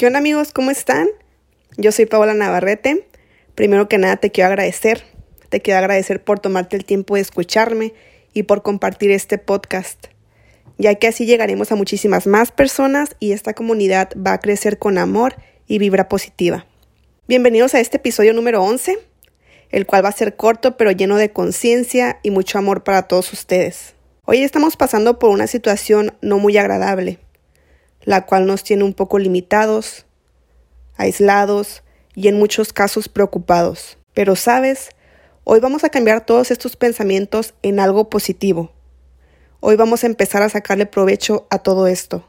¿Qué onda amigos? ¿Cómo están? Yo soy Paola Navarrete. Primero que nada te quiero agradecer. Te quiero agradecer por tomarte el tiempo de escucharme y por compartir este podcast, ya que así llegaremos a muchísimas más personas y esta comunidad va a crecer con amor y vibra positiva. Bienvenidos a este episodio número 11, el cual va a ser corto pero lleno de conciencia y mucho amor para todos ustedes. Hoy estamos pasando por una situación no muy agradable, la cual nos tiene un poco limitados, aislados y en muchos casos preocupados. Pero sabes, hoy vamos a cambiar todos estos pensamientos en algo positivo. Hoy vamos a empezar a sacarle provecho a todo esto.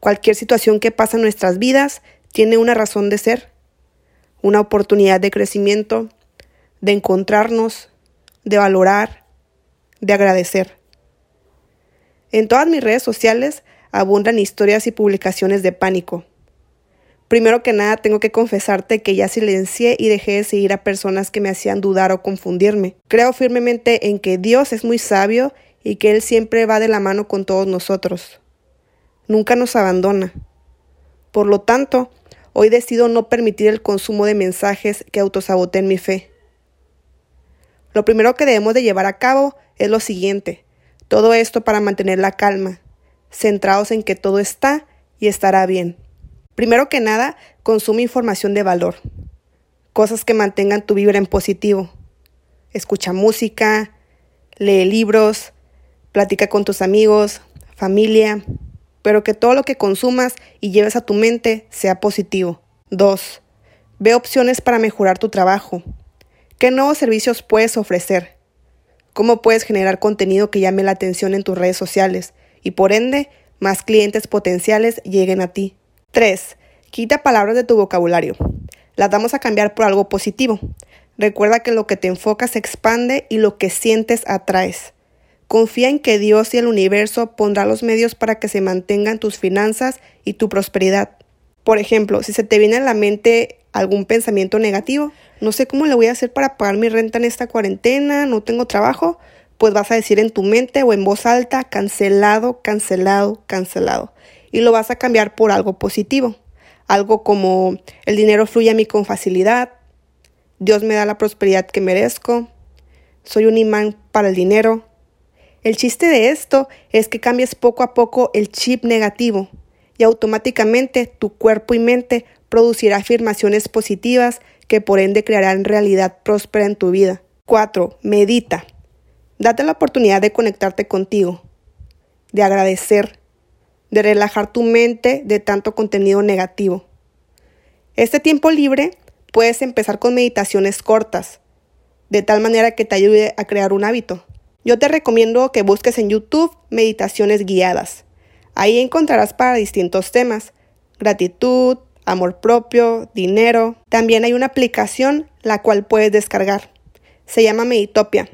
Cualquier situación que pasa en nuestras vidas tiene una razón de ser, una oportunidad de crecimiento, de encontrarnos, de valorar, de agradecer. En todas mis redes sociales abundan historias y publicaciones de pánico. Primero que nada, tengo que confesarte que ya silencié y dejé de seguir a personas que me hacían dudar o confundirme. Creo firmemente en que Dios es muy sabio y que Él siempre va de la mano con todos nosotros. Nunca nos abandona. Por lo tanto, hoy decido no permitir el consumo de mensajes que autosaboteen mi fe. Lo primero que debemos de llevar a cabo es lo siguiente. Todo esto para mantener la calma, centrados en que todo está y estará bien. Primero que nada, consume información de valor, cosas que mantengan tu vibra en positivo. Escucha música, lee libros, platica con tus amigos, familia, pero que todo lo que consumas y lleves a tu mente sea positivo. 2. Ve opciones para mejorar tu trabajo. ¿Qué nuevos servicios puedes ofrecer? Cómo puedes generar contenido que llame la atención en tus redes sociales y por ende más clientes potenciales lleguen a ti. 3. Quita palabras de tu vocabulario. Las vamos a cambiar por algo positivo. Recuerda que lo que te enfocas se expande y lo que sientes atraes. Confía en que Dios y el universo pondrá los medios para que se mantengan tus finanzas y tu prosperidad. Por ejemplo, si se te viene a la mente algún pensamiento negativo, no sé cómo le voy a hacer para pagar mi renta en esta cuarentena, no tengo trabajo, pues vas a decir en tu mente o en voz alta, cancelado, cancelado, cancelado. Y lo vas a cambiar por algo positivo. Algo como el dinero fluye a mí con facilidad, Dios me da la prosperidad que merezco, soy un imán para el dinero. El chiste de esto es que cambies poco a poco el chip negativo y automáticamente tu cuerpo y mente producirá afirmaciones positivas que por ende crearán realidad próspera en tu vida. 4. Medita. Date la oportunidad de conectarte contigo, de agradecer, de relajar tu mente de tanto contenido negativo. Este tiempo libre puedes empezar con meditaciones cortas, de tal manera que te ayude a crear un hábito. Yo te recomiendo que busques en YouTube meditaciones guiadas. Ahí encontrarás para distintos temas, gratitud, amor propio, dinero. También hay una aplicación la cual puedes descargar. Se llama Meditopia.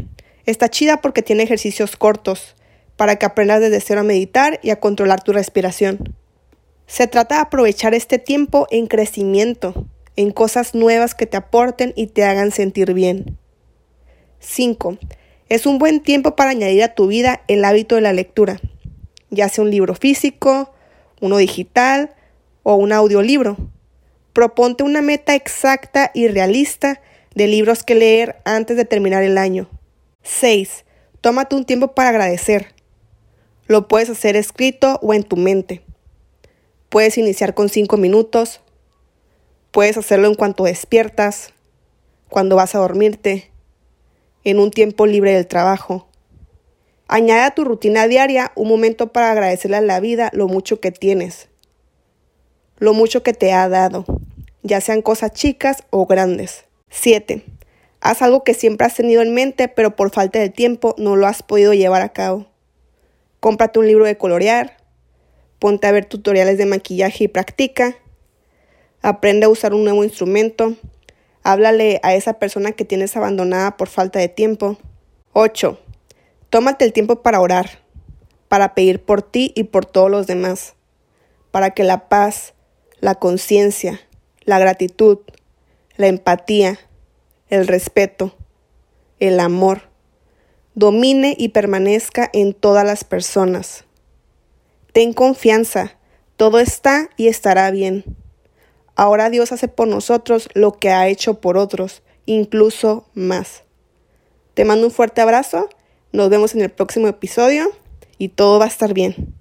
Está chida porque tiene ejercicios cortos para que aprendas desde cero a meditar y a controlar tu respiración. Se trata de aprovechar este tiempo en crecimiento, en cosas nuevas que te aporten y te hagan sentir bien. 5. Es un buen tiempo para añadir a tu vida el hábito de la lectura, ya sea un libro físico, uno digital o un audiolibro. Proponte una meta exacta y realista de libros que leer antes de terminar el año. 6. Tómate un tiempo para agradecer. Lo puedes hacer escrito o en tu mente. Puedes iniciar con 5 minutos. Puedes hacerlo en cuanto despiertas, cuando vas a dormirte, en un tiempo libre del trabajo. Añade a tu rutina diaria un momento para agradecerle a la vida lo mucho que tienes lo mucho que te ha dado, ya sean cosas chicas o grandes. 7. Haz algo que siempre has tenido en mente, pero por falta de tiempo no lo has podido llevar a cabo. Cómprate un libro de colorear, ponte a ver tutoriales de maquillaje y practica. Aprende a usar un nuevo instrumento. Háblale a esa persona que tienes abandonada por falta de tiempo. 8. Tómate el tiempo para orar, para pedir por ti y por todos los demás, para que la paz, la conciencia, la gratitud, la empatía, el respeto, el amor, domine y permanezca en todas las personas. Ten confianza, todo está y estará bien. Ahora Dios hace por nosotros lo que ha hecho por otros, incluso más. Te mando un fuerte abrazo, nos vemos en el próximo episodio y todo va a estar bien.